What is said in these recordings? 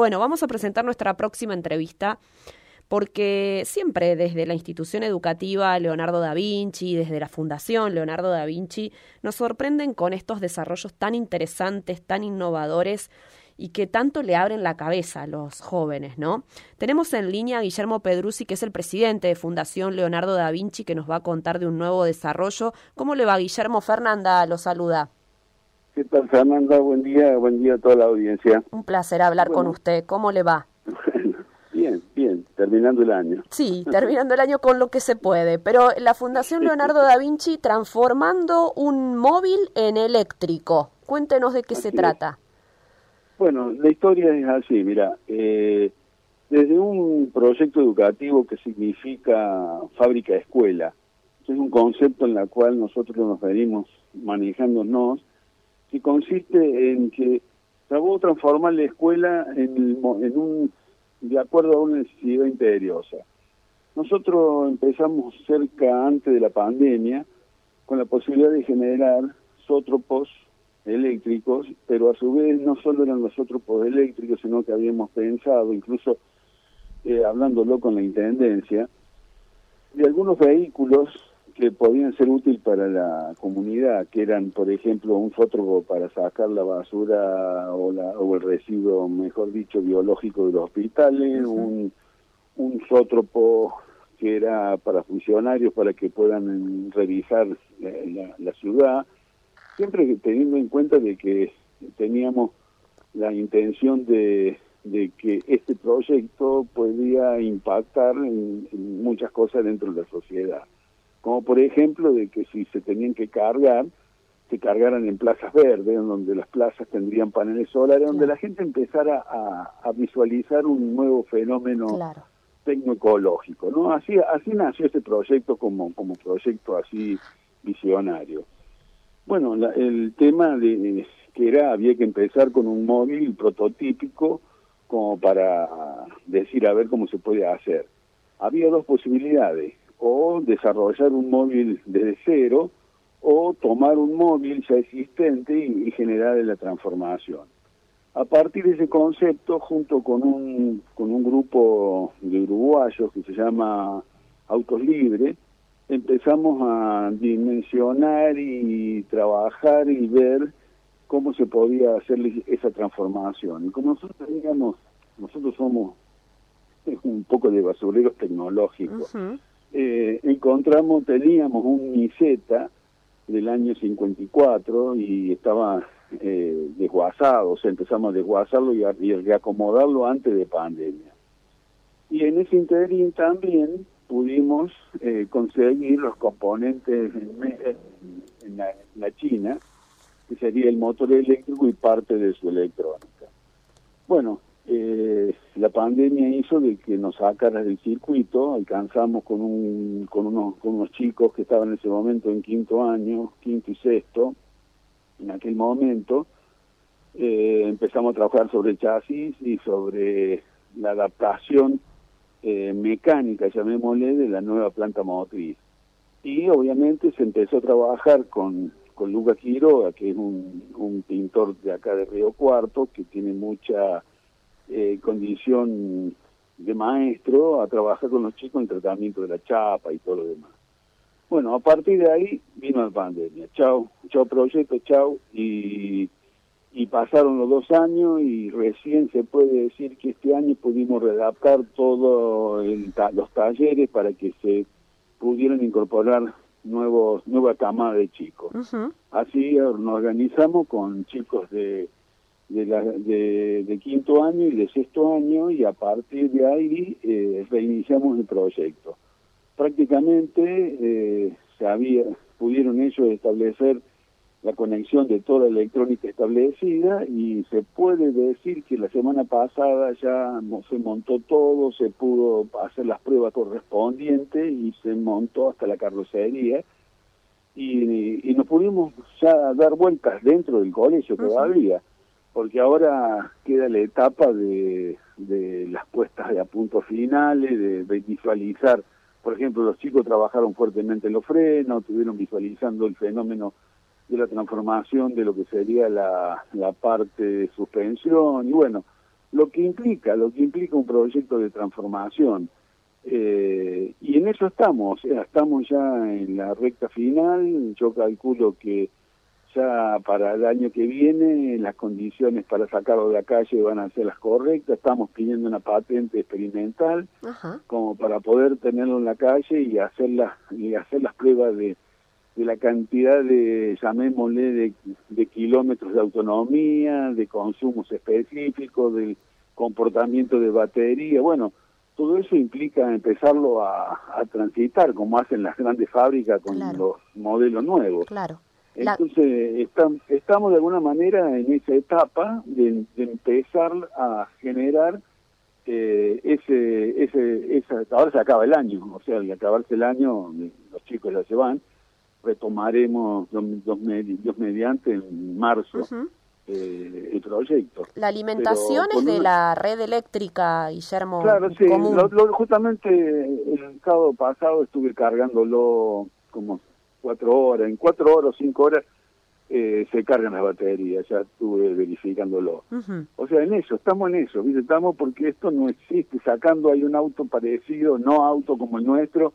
Bueno, vamos a presentar nuestra próxima entrevista porque siempre desde la institución educativa Leonardo da Vinci, desde la Fundación Leonardo da Vinci, nos sorprenden con estos desarrollos tan interesantes, tan innovadores y que tanto le abren la cabeza a los jóvenes, ¿no? Tenemos en línea a Guillermo Pedruzzi, que es el presidente de Fundación Leonardo da Vinci, que nos va a contar de un nuevo desarrollo. ¿Cómo le va, Guillermo? Fernanda lo saluda. ¿Qué tal, Fernanda? Buen día, buen día a toda la audiencia. Un placer hablar con usted. ¿Cómo le va? Bien, bien, terminando el año. Sí, terminando el año con lo que se puede, pero la Fundación Leonardo da Vinci transformando un móvil en eléctrico. Cuéntenos de qué se trata. Bueno, la historia es así, mira, eh, desde un proyecto educativo que significa fábrica escuela, es un concepto en el cual nosotros nos venimos manejándonos, que consiste en que a transformar la escuela en, en un de acuerdo a una necesidad imperiosa. Nosotros empezamos cerca antes de la pandemia con la posibilidad de generar sótropos eléctricos, pero a su vez no solo eran los sótropos eléctricos, sino que habíamos pensado, incluso eh, hablándolo con la Intendencia, de algunos vehículos que podían ser útiles para la comunidad, que eran, por ejemplo, un fótropo para sacar la basura o, la, o el residuo, mejor dicho, biológico de los hospitales, un, un sótropo que era para funcionarios para que puedan revisar la, la, ciudad, siempre teniendo en cuenta de que teníamos la intención de, de que este proyecto podía impactar en muchas cosas dentro de la sociedad como por ejemplo de que si se tenían que cargar, se cargaran en plazas verdes, en donde las plazas tendrían paneles solares, donde la gente empezara a, visualizar un nuevo fenómeno tecnoecológico, ¿no? Así, así nació este proyecto como, como proyecto así visionario. Bueno, el tema de que era, había que empezar con un móvil prototípico como para decir a ver cómo se puede hacer. Había dos posibilidades o desarrollar un móvil desde cero o tomar un móvil ya existente y, generar la transformación. A partir de ese concepto, junto con un, con un grupo de uruguayos que se llama Autos Libres, empezamos a dimensionar y trabajar y ver cómo se podía hacer esa transformación. Y como nosotros digamos, nosotros somos un poco de basureros tecnológicos, eh, encontramos, teníamos un Miseta del año 54 y estaba eh, desguazado, o sea, empezamos a desguazarlo y a, reacomodarlo antes de pandemia. Y en ese interín también pudimos eh, conseguir los componentes en, la, China, que sería el motor eléctrico y parte de su electrónica. Bueno, eh, la pandemia hizo de que nos sacara del circuito, alcanzamos con, un, con, unos, con unos chicos que estaban en ese momento en quinto año, quinto y sexto, en aquel momento, eh, empezamos a trabajar sobre el chasis y sobre la adaptación eh, mecánica, llamémosle, de la nueva planta motriz. Y obviamente se empezó a trabajar con, con Luca Quiroga, que es un pintor de acá de Río Cuarto, que tiene mucha eh, condición de maestro a trabajar con los chicos en tratamiento de la chapa y todo lo demás. Bueno, a partir de ahí vino la pandemia. Chao, chao proyecto, chao. Y, y pasaron los dos años y recién se puede decir que este año pudimos readaptar todos los talleres para que se pudieran incorporar nuevos nueva camada de chicos. Así nos organizamos con chicos de de, la, de, quinto año y de sexto año y a partir de ahí eh, reiniciamos el proyecto. Prácticamente eh, se había, pudieron ellos establecer la conexión de toda la electrónica establecida y se puede decir que la semana pasada ya se montó todo, se pudo hacer las pruebas correspondientes y se montó hasta la carrocería. Y, y nos pudimos ya dar vueltas dentro del colegio todavía porque ahora queda la etapa de, de las puestas de a punto finales, de, visualizar, por ejemplo, los chicos trabajaron fuertemente en los frenos, estuvieron visualizando el fenómeno de la transformación de lo que sería la, la parte de suspensión, y bueno, lo que implica, lo que implica un proyecto de transformación. Eh, y en eso estamos, estamos ya en la recta final, yo calculo que ya para el año que viene las condiciones para sacarlo de la calle van a ser las correctas, estamos pidiendo una patente experimental como para poder tenerlo en la calle y hacer las, y hacer las pruebas de, de la cantidad de, llamémosle, de, de kilómetros de autonomía, de consumos específicos, del comportamiento de batería, bueno, todo eso implica empezarlo a, a transitar como hacen las grandes fábricas con los modelos nuevos. Claro. Entonces, estamos de alguna manera en esa etapa de, empezar a generar eh, ese, ese, esa, ahora se acaba el año, o sea, al acabarse el año, los chicos ya se van, retomaremos dos, dos, mediante en marzo eh, el proyecto. La alimentación es de la red eléctrica, Guillermo. Claro, sí, justamente el sábado pasado estuve cargándolo como cuatro horas, en cuatro horas o cinco horas eh, se cargan las baterías, ya estuve verificándolo. O sea, en eso, estamos en eso, estamos porque esto no existe, sacando hay un auto parecido, no auto como el nuestro,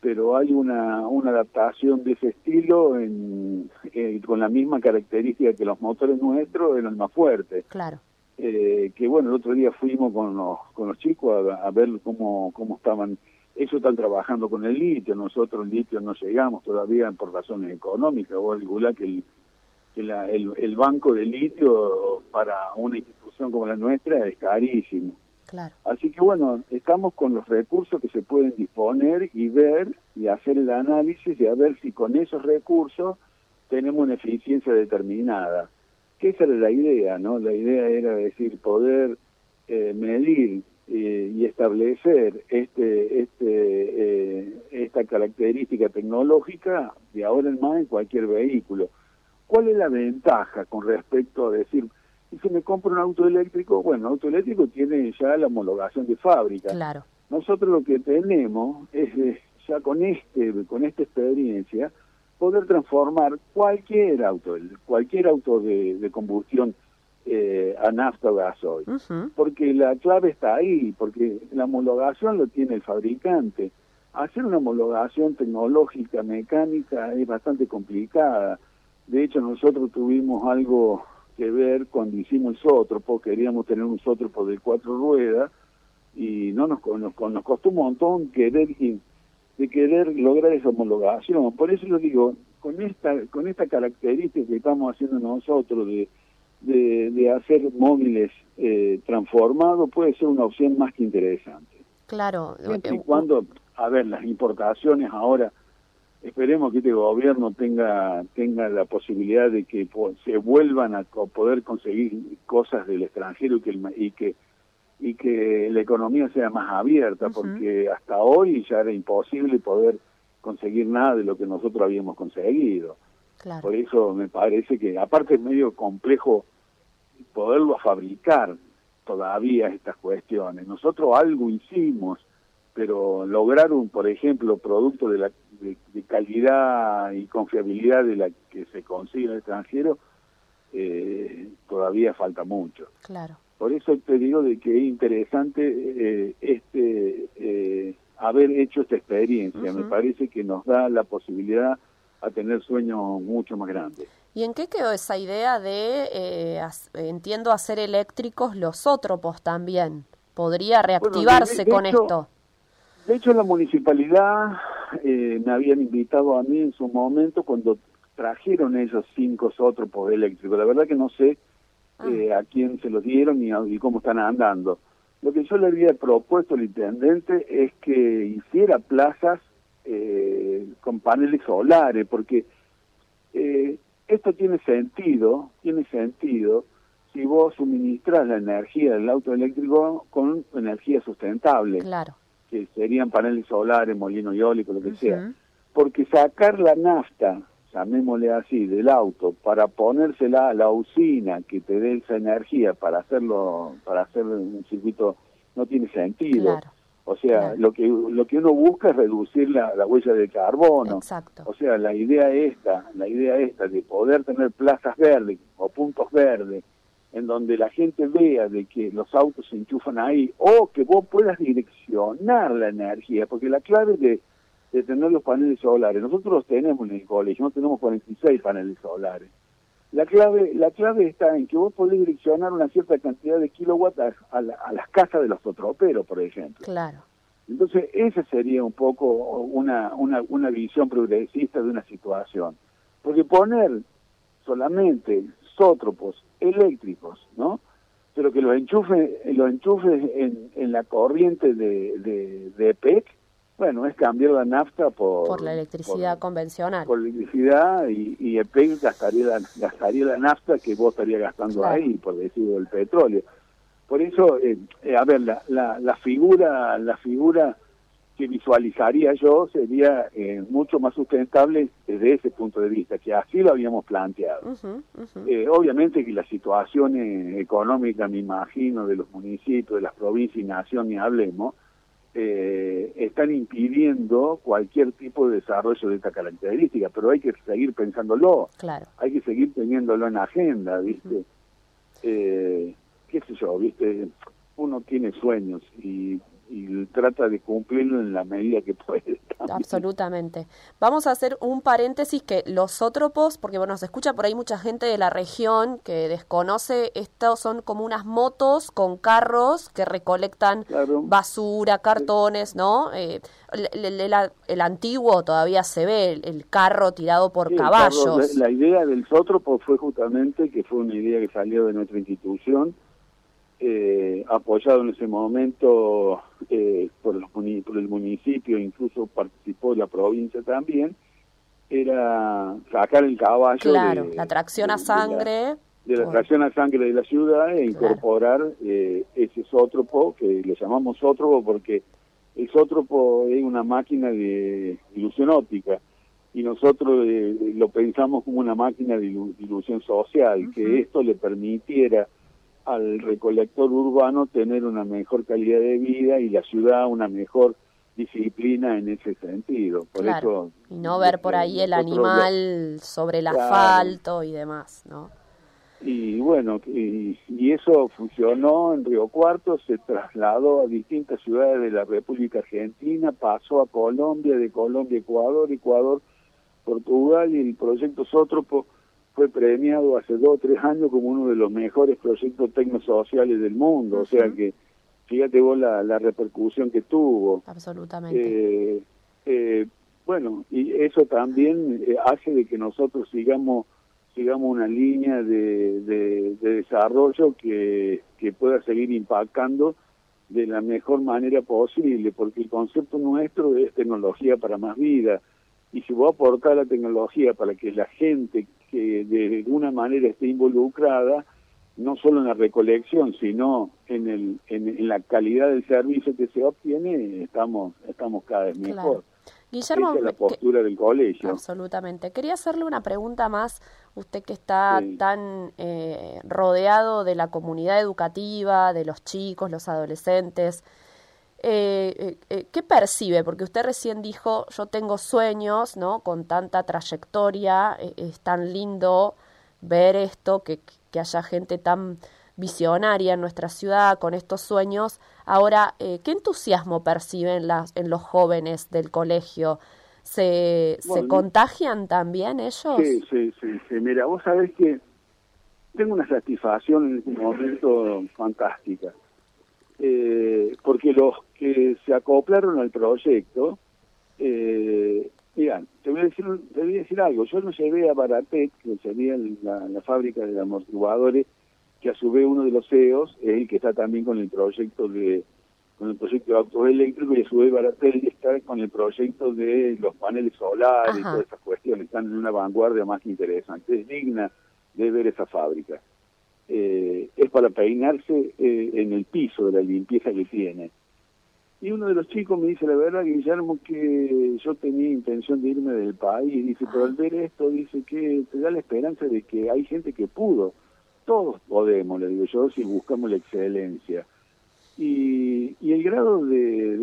pero hay una, una adaptación de ese estilo en, eh, con la misma característica que los motores nuestros, eran más fuertes. Claro. Eh, que bueno, el otro día fuimos con los, con los chicos a, a ver cómo, cómo estaban ellos están trabajando con el litio, nosotros el litio no llegamos todavía por razones económicas, o alguna que el, que la, el, el, banco de litio para una institución como la nuestra es carísimo. Claro. Así que bueno, estamos con los recursos que se pueden disponer y ver y hacer el análisis y a ver si con esos recursos tenemos una eficiencia determinada. Que esa era la idea, ¿no? La idea era decir, poder eh, medir eh, y establecer este, este, eh, esta característica tecnológica de ahora en más en cualquier vehículo. ¿Cuál es la ventaja con respecto a decir, si me compro un auto eléctrico? Bueno, el auto eléctrico tiene ya la homologación de fábrica. Claro. Nosotros lo que tenemos es ya con este con esta experiencia poder transformar cualquier auto, cualquier auto de, de combustión eh, a nafta o gasoil. Porque la clave está ahí, porque la homologación lo tiene el fabricante. Hacer una homologación tecnológica, mecánica, es bastante complicada. De hecho, nosotros tuvimos algo que ver cuando hicimos el sótropo, queríamos tener un sótropo de cuatro ruedas y no nos, nos, nos costó un montón querer de querer lograr esa homologación. Por eso yo digo, con esta con esta característica que estamos haciendo nosotros de de, hacer móviles eh, transformados puede ser una opción más que interesante. Claro. Siempre y cuando, a ver, las importaciones ahora, esperemos que este gobierno tenga tenga la posibilidad de que se vuelvan a poder conseguir cosas del extranjero y que, y que y que la economía sea más abierta, porque hasta hoy ya era imposible poder conseguir nada de lo que nosotros habíamos conseguido. Por eso me parece que, aparte es medio complejo poderlo fabricar todavía estas cuestiones. Nosotros algo hicimos, pero lograr un, por ejemplo, producto de, la, de, calidad y confiabilidad de la que se consigue en el extranjero, eh, todavía falta mucho. Claro. Por eso te digo de que es interesante eh, este eh, haber hecho esta experiencia. Me parece que nos da la posibilidad a tener sueños mucho más grandes. ¿Y en qué quedó esa idea de, eh, entiendo, hacer eléctricos los ótropos también? ¿Podría reactivarse con esto? De hecho, la municipalidad eh, me habían invitado a mí en su momento cuando trajeron esos cinco ótropos eléctricos. La verdad que no sé ah. eh, a quién se los dieron y, y cómo están andando. Lo que yo le había propuesto al intendente es que hiciera plazas eh, con paneles solares, porque eh, esto tiene sentido, tiene sentido si vos suministras la energía del auto eléctrico con energía sustentable, claro. que serían paneles solares, molino eólico, lo que sea. Porque sacar la nafta, llamémosle así, del auto para ponérsela a la usina que te dé esa energía para hacerlo, para hacer un circuito, no tiene sentido. Claro. O sea, lo que lo que uno busca es reducir la, huella de carbono. Exacto. O sea, la idea esta, la idea esta de poder tener plazas verdes o puntos verdes en donde la gente vea de que los autos se enchufan ahí o que vos puedas direccionar la energía, porque la clave de, de tener los paneles solares, nosotros los tenemos en el colegio, no tenemos 46 paneles solares. La clave, la clave está en que vos podés direccionar una cierta cantidad de kilowatts a, las casas de los fotroperos, por ejemplo. Claro. Entonces, esa sería un poco una, una, una visión progresista de una situación. Porque poner solamente sótropos eléctricos, ¿no? Pero que los enchufes, los enchufes en, en la corriente de, de, de EPEC, bueno, es cambiar la nafta por... Por la electricidad convencional. Por electricidad y, y EPEC gastaría la, gastaría la nafta que vos estarías gastando ahí, por decirlo, el petróleo. Por eso, eh, eh, a ver, la, la, la, figura, la figura que visualizaría yo sería eh, mucho más sustentable desde ese punto de vista, que así lo habíamos planteado. Eh, obviamente que la situación económica, me imagino, de los municipios, de las provincias y nación, ni hablemos, eh, están impidiendo cualquier tipo de desarrollo de esta característica, pero hay que seguir pensándolo, claro. hay que seguir teniéndolo en agenda, ¿viste? ¿Qué sé yo, viste? Uno tiene sueños y y trata de cumplirlo en la medida que puede. Absolutamente. Vamos a hacer un paréntesis que los ótropos, porque bueno, se escucha por ahí mucha gente de la región que desconoce, estos son como unas motos con carros que recolectan basura, cartones, ¿no? Eh, el, antiguo todavía se ve, el, carro tirado por caballos. la idea del sótropo fue justamente que fue una idea que salió de nuestra institución eh, apoyado en ese momento eh, por, los, por el municipio, incluso participó la provincia también, era sacar el caballo. Claro, la tracción a sangre. De la, tracción a sangre de la ciudad e incorporar eh, ese sótropo, que le llamamos sótropo porque el sótropo es una máquina de ilusión óptica y nosotros eh, lo pensamos como una máquina de ilusión social, que esto le permitiera al recolector urbano tener una mejor calidad de vida y la ciudad una mejor disciplina en ese sentido. Por eso y no ver por ahí el animal sobre el asfalto y demás, ¿no? Y bueno, y, y, eso funcionó en Río Cuarto, se trasladó a distintas ciudades de la República Argentina, pasó a Colombia, de Colombia Ecuador, Ecuador, Portugal y el proyecto Sótropo fue premiado hace dos o tres años como uno de los mejores proyectos tecnosociales del mundo, o sea que fíjate vos la, la repercusión que tuvo. Absolutamente. Eh, eh, bueno, y eso también eh, hace de que nosotros sigamos sigamos una línea de, de, de desarrollo que, que pueda seguir impactando de la mejor manera posible, porque el concepto nuestro es tecnología para más vida. Y si vos aportar la tecnología para que la gente que de alguna manera esté involucrada, no solo en la recolección, sino en, el, en, la calidad del servicio que se obtiene, estamos, estamos cada vez mejor. Guillermo, Esa es la postura del colegio. Absolutamente. Quería hacerle una pregunta más, usted que está tan eh, rodeado de la comunidad educativa, de los chicos, los adolescentes. Eh, eh, eh, ¿qué percibe? Porque usted recién dijo, yo tengo sueños, ¿no? Con tanta trayectoria, es tan lindo ver esto, que, que, haya gente tan visionaria en nuestra ciudad con estos sueños. Ahora, ¿qué entusiasmo perciben las, en los jóvenes del colegio? ¿Se, ¿Se contagian también ellos? Sí, sí, sí, sí. Mira, vos sabés que tengo una satisfacción en este momento fantástica eh, porque los que se acoplaron al proyecto, eh, mira, te voy, a decir, te voy a decir algo, yo no llevé a Baratec, que sería la, la fábrica de amortiguadores, que a su vez uno de los CEOs es el que está también con el proyecto de con el proyecto de autos eléctricos y a su vez Baratel está con el proyecto de los paneles solares y todas esas cuestiones, están en una vanguardia más interesante, es digna de ver esa fábrica eh, es para peinarse eh, en el piso de la limpieza que tiene. Y uno de los chicos me dice, la verdad, Guillermo, que yo tenía intención de irme del país. Dice, pero al ver esto, dice que te da la esperanza de que hay gente que pudo. Todos podemos, le digo yo, si buscamos la excelencia. Y, y el grado de,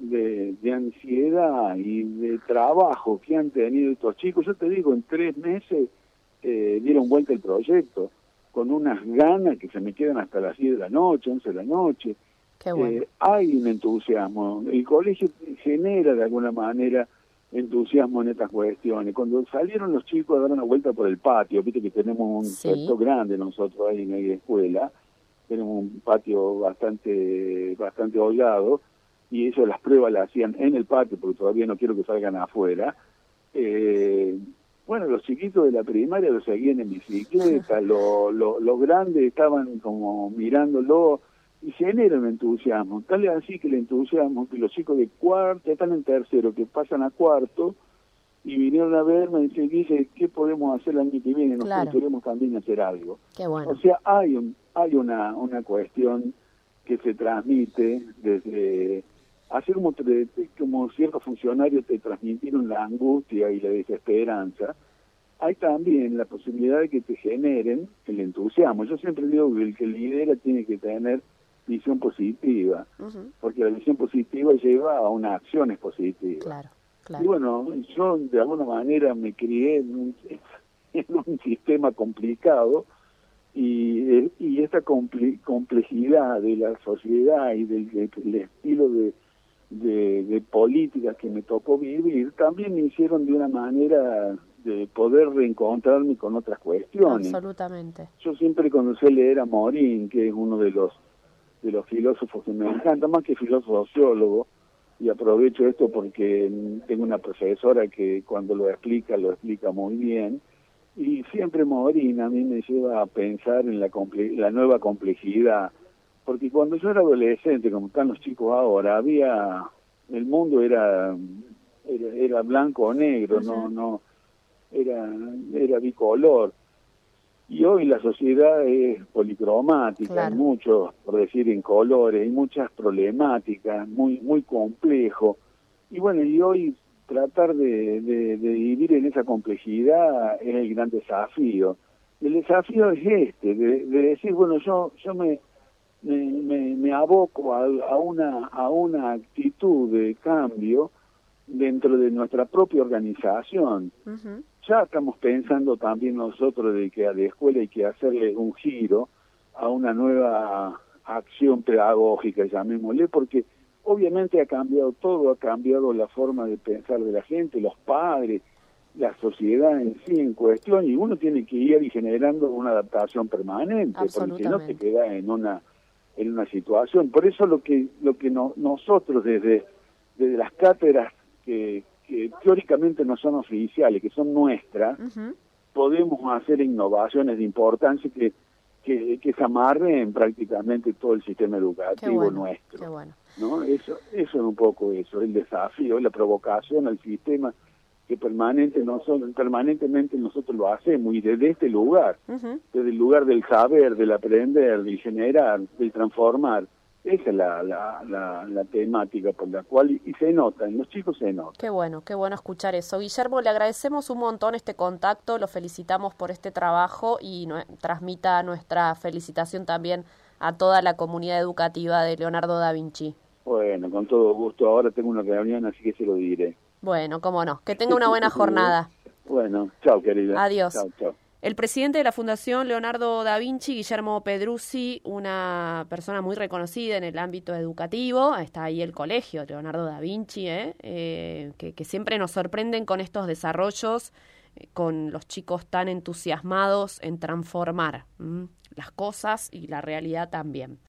de, de, ansiedad y de trabajo que han tenido estos chicos, yo te digo, en tres meses eh, dieron vuelta el proyecto con unas ganas que se me quedan hasta las 10 de la noche, 11 de la noche. Qué bueno. Eh, hay un entusiasmo. El colegio genera de alguna manera entusiasmo en estas cuestiones. Cuando salieron los chicos a dar una vuelta por el patio, viste que tenemos un Sí. sector grande nosotros ahí en la escuela, tenemos un patio bastante bastante hollado y ellos las pruebas las hacían en el patio porque todavía no quiero que salgan afuera. Eh, bueno, los chiquitos de la primaria lo seguían en bicicleta, lo- lo- los grandes estaban como mirándolo y genera un entusiasmo. Tal es así que el entusiasmo, que los chicos de cuarto, están en tercero, que pasan a cuarto y vinieron a verme y dicen, Guille, ¿qué podemos hacer el año que viene? Nosotros Claro. queremos también hacer algo. Qué bueno. O sea, hay un, hay una, una cuestión que se transmite desde hacer como, te- como ciertos funcionarios te transmitieron la angustia y la desesperanza, hay también la posibilidad de que te generen el entusiasmo. Yo siempre digo que el que lidera tiene que tener visión positiva, porque la visión positiva lleva a unas acciones positivas. Claro, Y bueno, yo de alguna manera me crié en un, en un sistema complicado y, eh, y esta comple- complejidad de la sociedad y del estilo de, de, de políticas que me tocó vivir también me hicieron de una manera de poder reencontrarme con otras cuestiones. Absolutamente. Yo siempre conocí leer a Morín, que es uno de los de los filósofos que me encanta, más que filósofo sociólogo, y aprovecho esto porque tengo una profesora que cuando lo explica, lo explica muy bien, y siempre Morín a mí me lleva a pensar en la, comple- la nueva complejidad, porque cuando yo era adolescente, como están los chicos ahora, había, el mundo era, era, era blanco o negro, no, no, era, era bicolor. Y hoy la sociedad es policromática, Claro. hay muchos, por decir en colores, hay muchas problemáticas, muy muy complejo. Y bueno, y hoy tratar de, de- de vivir en esa complejidad es el gran desafío. El desafío es este, de, de decir, bueno, yo yo me me, me, me aboco a, a una a una actitud de cambio dentro de nuestra propia organización. Ya estamos pensando también nosotros de que a la escuela hay que hacerle un giro a una nueva acción pedagógica, llamémosle, porque obviamente ha cambiado todo, ha cambiado la forma de pensar de la gente, los padres, la sociedad en sí en cuestión, y uno tiene que ir generando una adaptación permanente, porque si no te queda en una en una situación. Por eso lo que lo que no- nosotros desde desde las cátedras que, que teóricamente no son oficiales, que son nuestras, podemos hacer innovaciones de importancia que, que, que se amarren prácticamente todo el sistema educativo bueno. nuestro. Bueno. ¿no? Eso, eso es un poco eso, el desafío, la provocación al sistema que permanente nosotros, permanentemente nosotros lo hacemos y desde este lugar, desde el lugar del saber, del aprender, del generar, del transformar. Esa es la, la, la, la temática por la cual, y, y se nota, en los chicos se nota. Qué bueno, qué bueno escuchar eso. Guillermo, le agradecemos un montón este contacto, lo felicitamos por este trabajo y no- transmita nuestra felicitación también a toda la comunidad educativa de Leonardo da Vinci. Bueno, con todo gusto. Ahora tengo una reunión, así que se lo diré. Bueno, cómo no. Que tenga una buena jornada. Bueno, chao, querida. Adiós. Chao, chao. El presidente de la Fundación Leonardo da Vinci, Guillermo Pedruzzi, una persona muy reconocida en el ámbito educativo, está ahí el colegio Leonardo da Vinci, ¿eh? Eh, que, que siempre nos sorprenden con estos desarrollos, eh, con los chicos tan entusiasmados en transformar ¿m? las cosas y la realidad también.